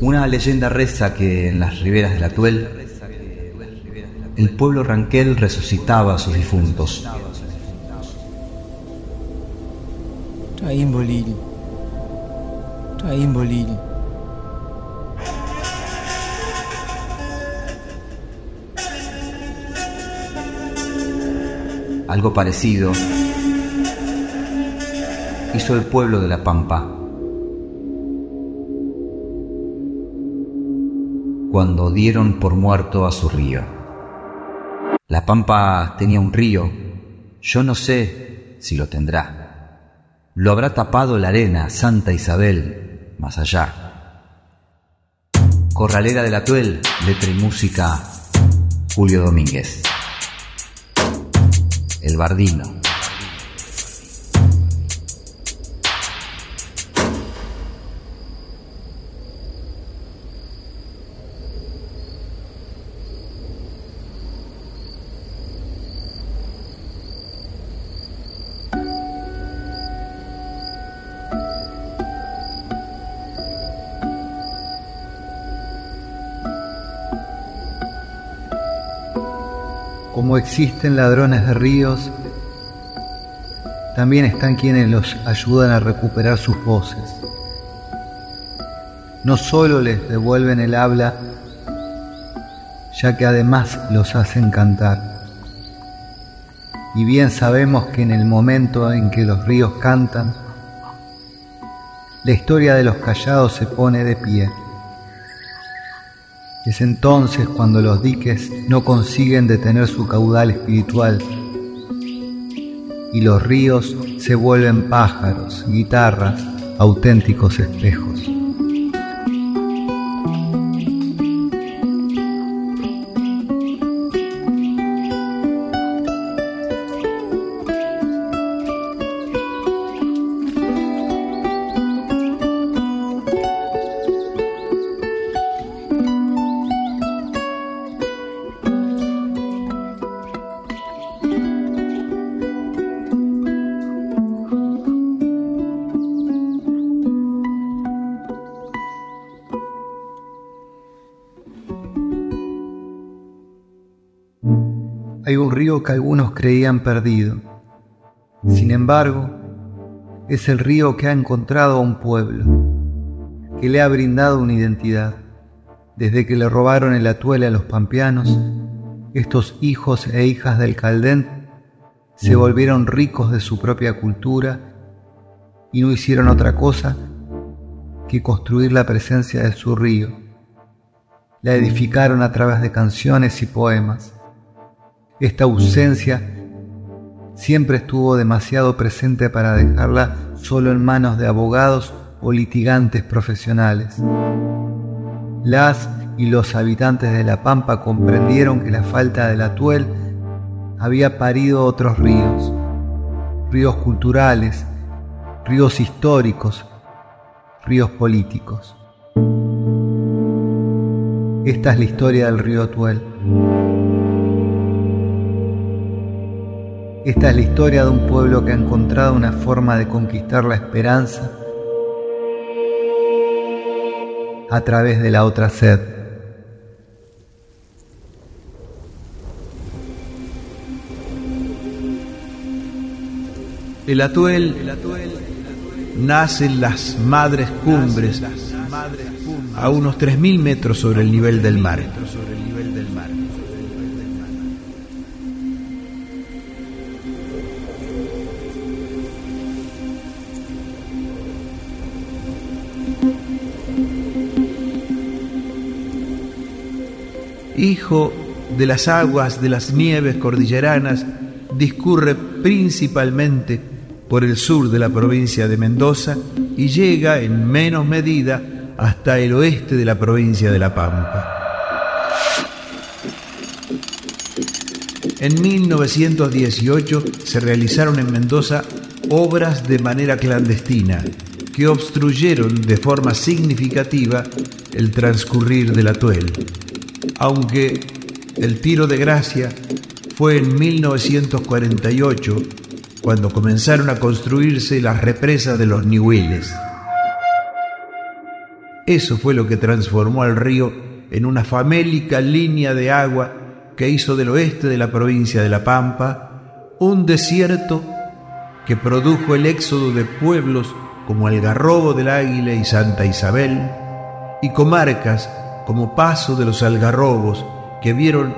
Una leyenda reza que en las riberas del Atuel el pueblo ranquel resucitaba a sus difuntos. Algo parecido hizo el pueblo de La Pampa cuando dieron por muerto a su río. La Pampa tenía un río, yo no sé si lo tendrá. Lo habrá tapado la arena Santa Isabel más allá. Corralera del Atuel, letra y música, Julio Domínguez. El Bardino. Como existen ladrones de ríos, también están quienes los ayudan a recuperar sus voces. No solo les devuelven el habla, ya que además los hacen cantar. Y bien sabemos que en el momento en que los ríos cantan, la historia de los callados se pone de pie. Es entonces cuando los diques no consiguen detener su caudal espiritual y los ríos se vuelven pájaros, guitarras, auténticos espejos. Que algunos creían perdido. Sin embargo, es el río que ha encontrado a un pueblo, que le ha brindado una identidad. Desde que le robaron el atuel a los pampeanos, estos hijos e hijas del Caldén se volvieron ricos de su propia cultura y no hicieron otra cosa que construir la presencia de su río. La edificaron a través de canciones y poemas esta ausencia siempre estuvo demasiado presente para dejarla solo en manos de abogados o litigantes profesionales. Las y los habitantes de La Pampa comprendieron que la falta del atuel había parido otros ríos, ríos culturales, ríos históricos, ríos políticos. Esta es la historia del río Atuel. Esta es la historia de un pueblo que ha encontrado una forma de conquistar la esperanza a través de la otra sed. El atuel nace en las madres cumbres a unos 3.000 metros sobre el nivel del mar. Hijo de las aguas de las nieves cordilleranas, discurre principalmente por el sur de la provincia de Mendoza y llega en menos medida hasta el oeste de la provincia de La Pampa. En 1918 se realizaron en Mendoza obras de manera clandestina que obstruyeron de forma significativa el transcurrir del atuel aunque el tiro de gracia fue en 1948 cuando comenzaron a construirse las represas de los Nihuiles. Eso fue lo que transformó al río en una famélica línea de agua que hizo del oeste de la provincia de La Pampa un desierto que produjo el éxodo de pueblos como Algarrobo del Águila y Santa Isabel, y comarcas como Paso de los Algarrobos que vieron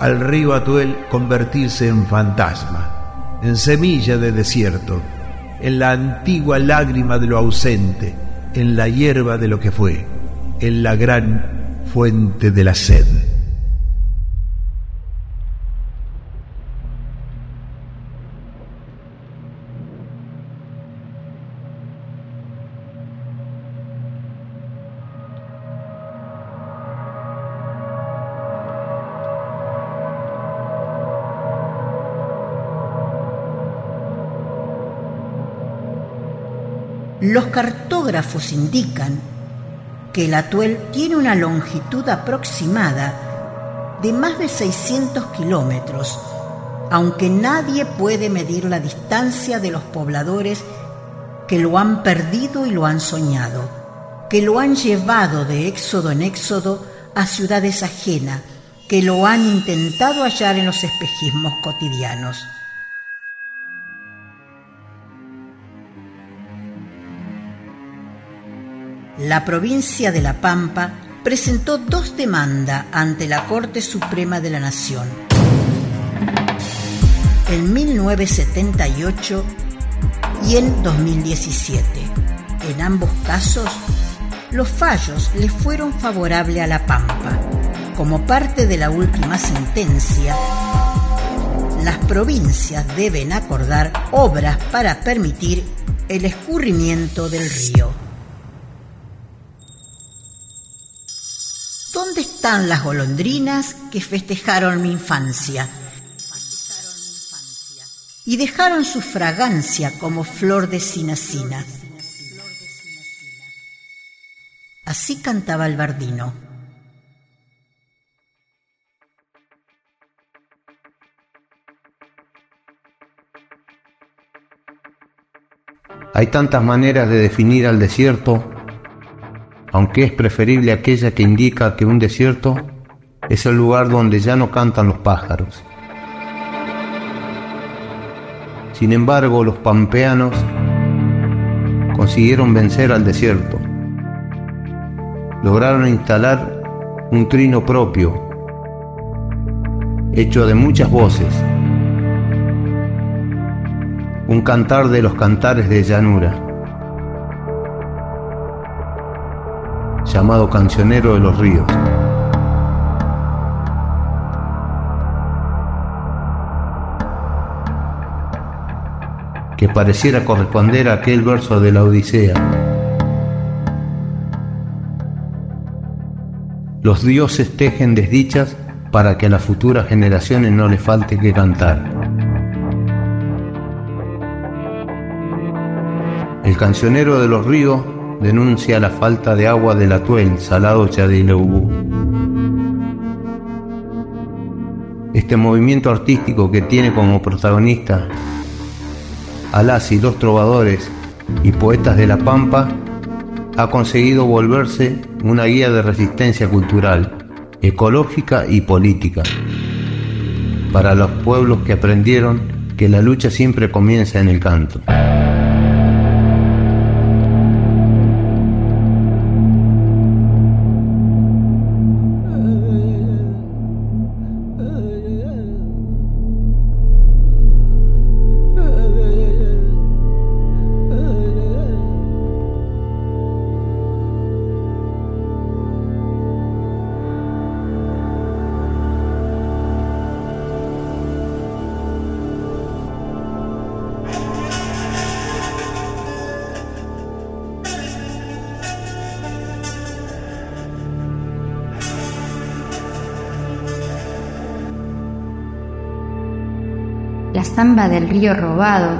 al río Atuel convertirse en fantasma, en semilla de desierto, en la antigua lágrima de lo ausente, en la hierba de lo que fue, en la gran fuente de la sed. Los cartógrafos indican que el atuel tiene una longitud aproximada de más de 600 kilómetros, aunque nadie puede medir la distancia de los pobladores que lo han perdido y lo han soñado, que lo han llevado de éxodo en éxodo a ciudades ajenas, que lo han intentado hallar en los espejismos cotidianos. La provincia de La Pampa presentó dos demandas ante la Corte Suprema de la Nación. En 1978 y en 2017. En ambos casos, los fallos le fueron favorables a La Pampa. Como parte de la última sentencia, las provincias deben acordar obras para permitir el escurrimiento del río. ¿Dónde están las golondrinas que festejaron mi infancia? Y dejaron su fragancia como flor de sinacina. Así cantaba el bardino. Hay tantas maneras de definir al desierto aunque es preferible aquella que indica que un desierto es el lugar donde ya no cantan los pájaros. Sin embargo, los pampeanos consiguieron vencer al desierto. Lograron instalar un trino propio, hecho de muchas voces, un cantar de los cantares de llanura. Llamado Cancionero de los Ríos. que pareciera corresponder a aquel verso de la Odisea. Los dioses tejen desdichas para que a las futuras generaciones no les falte que cantar. El cancionero de los ríos denuncia la falta de agua del Atuel, salado Chadileubú. Este movimiento artístico que tiene como protagonista a las y los trovadores y poetas de la Pampa ha conseguido volverse una guía de resistencia cultural, ecológica y política para los pueblos que aprendieron que la lucha siempre comienza en el canto. La samba del río robado,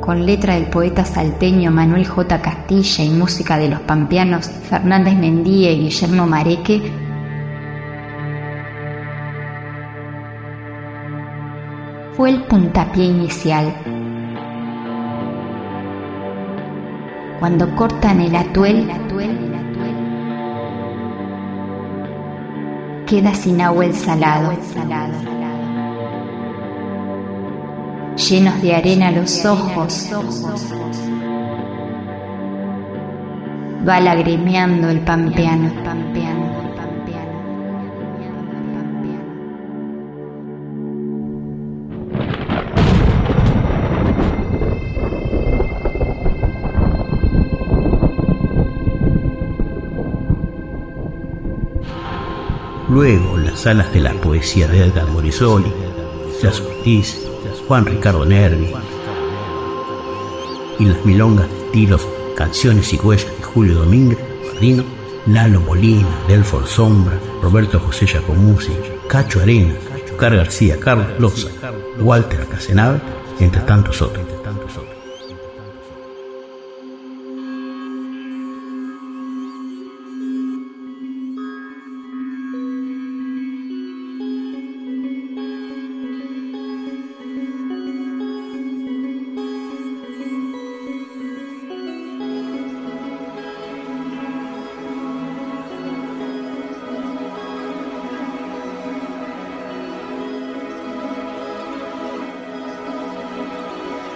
con letra del poeta salteño Manuel J. Castilla y música de los pampeanos Fernández Mendía y Guillermo Mareque, fue el puntapié inicial. Cuando cortan el atuel, queda sin agua el salado. Llenos de arena los ojos, va lagrimeando el pampeano. Luego, las salas de la poesía de Edgar Morisoli, Jazz Juan Ricardo Nervi y las milongas estilos Canciones y Huellas de Julio Domínguez, Padrino, Lalo Molina, Delfor Sombra, Roberto José Giacomuzzi, Cacho Arena, Car García, Carlos Loza, Walter Casenave, entre tantos otros.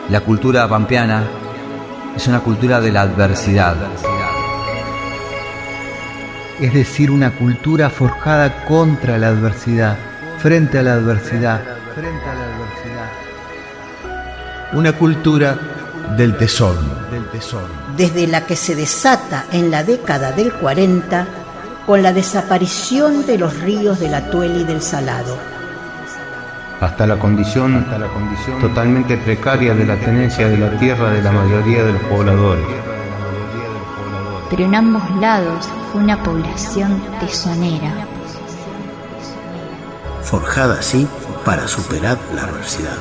La cultura pampeana es una cultura de la adversidad. Es decir, una cultura forjada contra la adversidad, frente a la adversidad, frente a la adversidad. Una cultura del tesoro, del tesoro. Desde la que se desata en la década del 40 con la desaparición de los ríos del Atuel y del Salado hasta la condición, totalmente precaria de la tenencia de la tierra de la mayoría de los pobladores. Pero en ambos lados fue una población tesonera. Forjada así para superar la adversidad.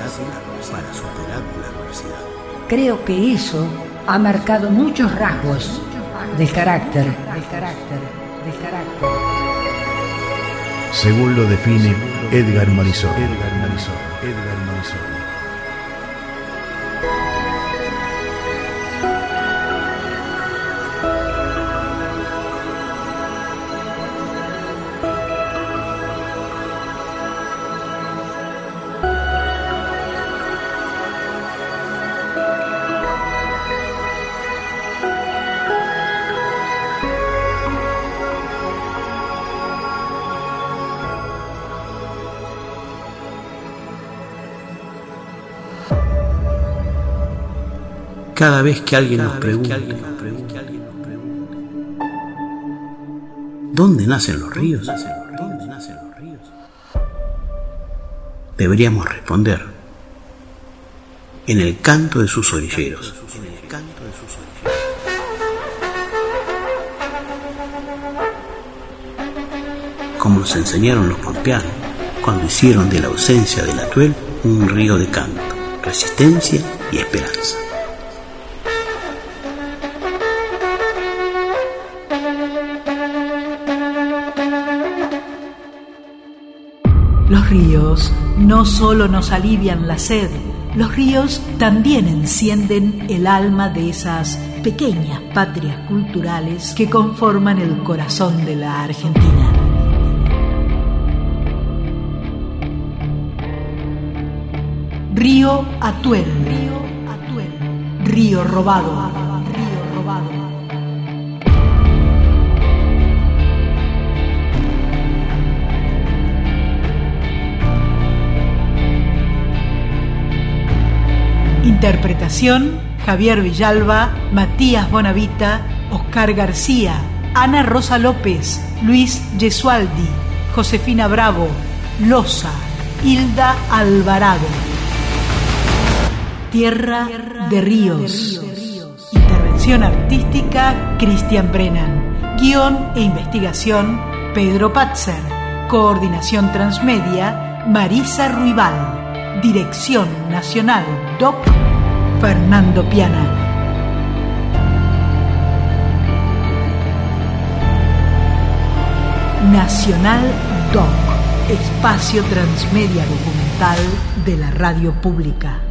Creo que eso ha marcado muchos rasgos del carácter, del carácter, del carácter. Según lo define Edgar Marisol. Edgar Marisol. Edgar Marisol. Cada vez que alguien nos pregunta, ¿dónde nacen los ríos? Deberíamos responder, en el canto de sus orilleros. Como nos enseñaron los pampeanos cuando hicieron de la ausencia del atuel un río de canto, resistencia y esperanza. Ríos no solo nos alivian la sed, los ríos también encienden el alma de esas pequeñas patrias culturales que conforman el corazón de la Argentina. Río Atuel, río robado. Interpretación, Javier Villalba, Matías Bonavita, Oscar García, Ana Rosa López, Luis Gesualdi, Josefina Bravo, Loza, Hilda Alvarado. Tierra de Ríos. Intervención artística, Cristian Brennan. Guión e investigación, Pedro Patzer. Coordinación transmedia, Marisa Ruibal. Dirección Nacional DOC Fernando Piana. Nacional Doc, espacio transmedia documental de la radio pública.